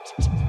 out.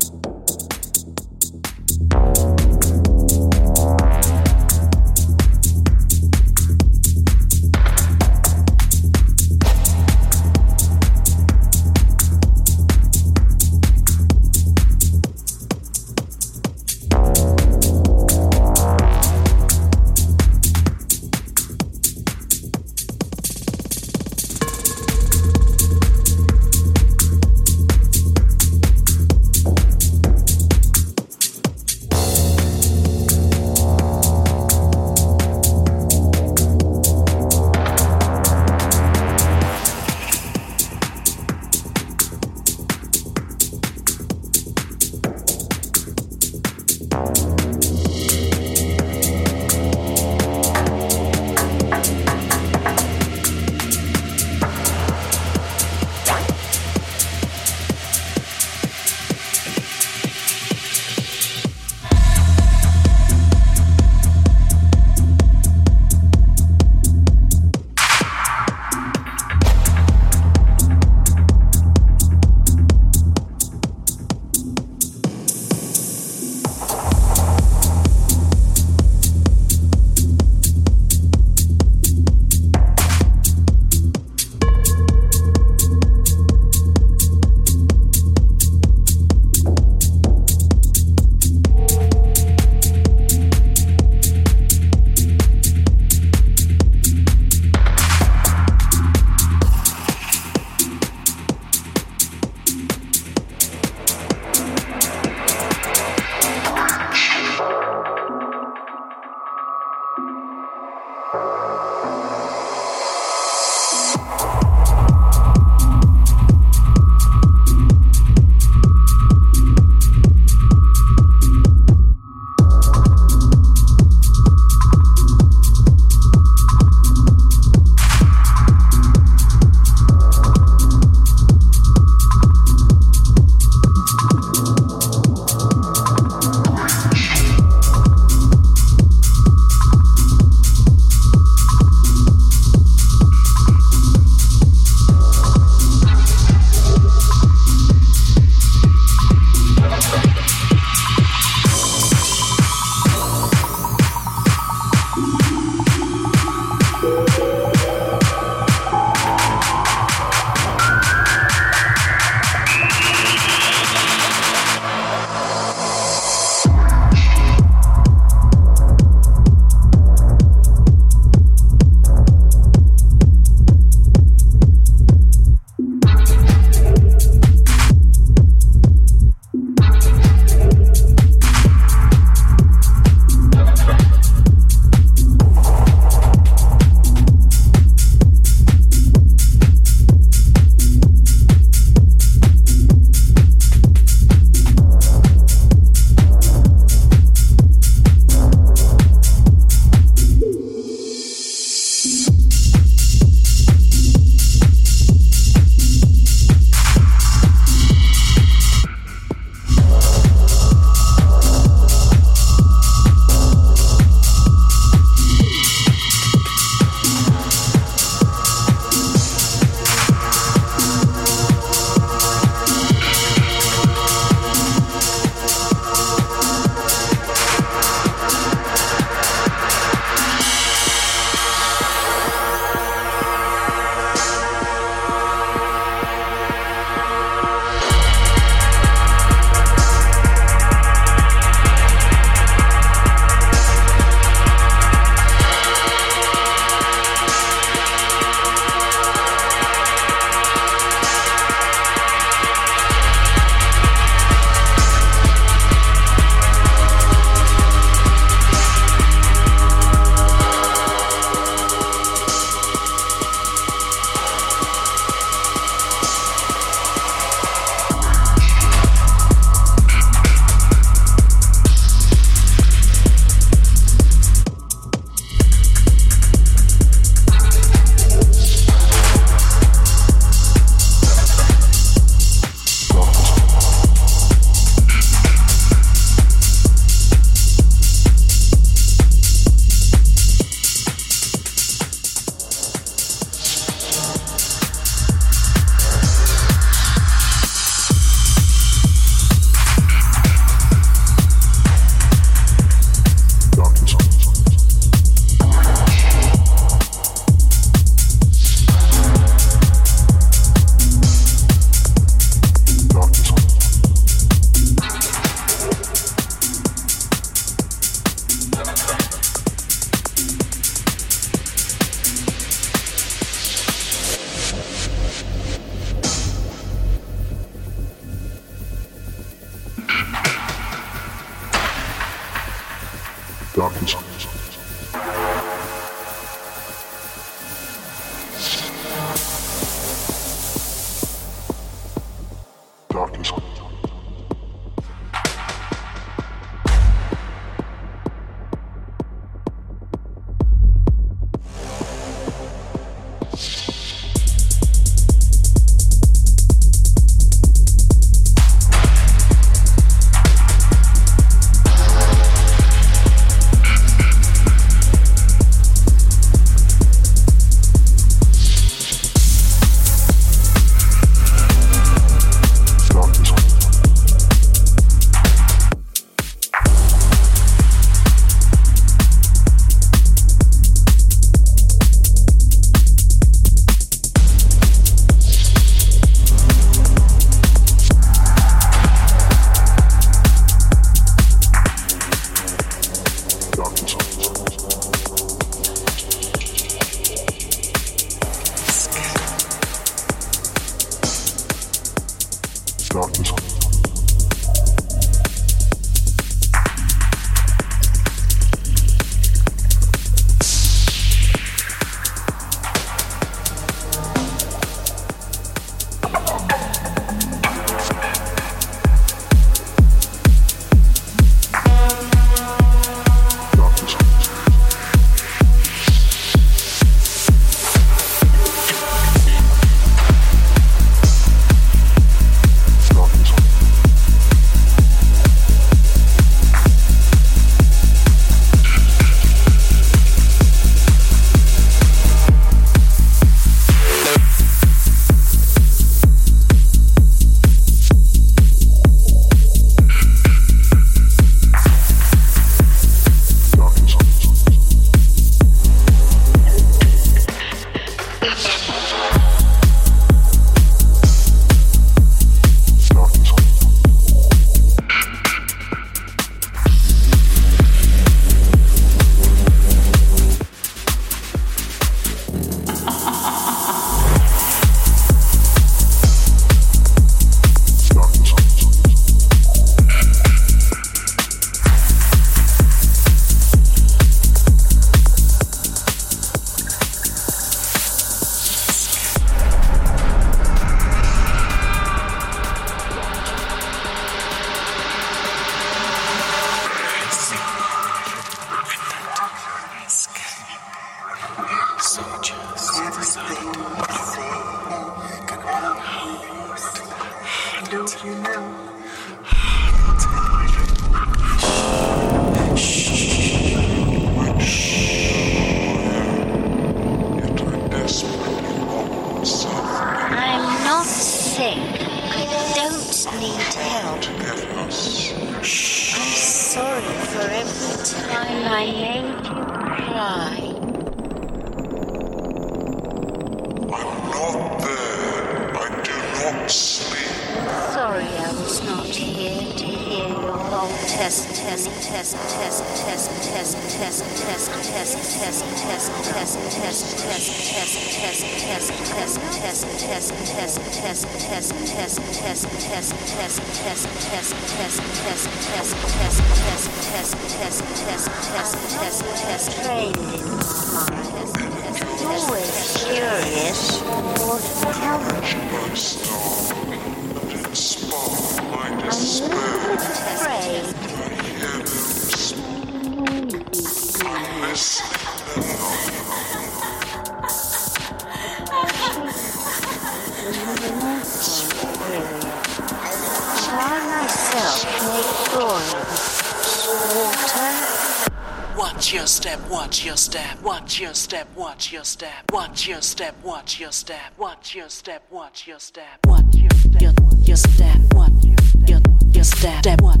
Watch your step, watch your step, watch your step, watch your step, your, your step, Watch your your step, step what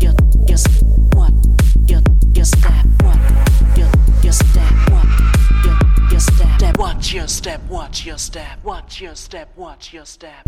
your your what your your step, what your your step, what your your step watch your step, watch your step, watch your step, watch your step.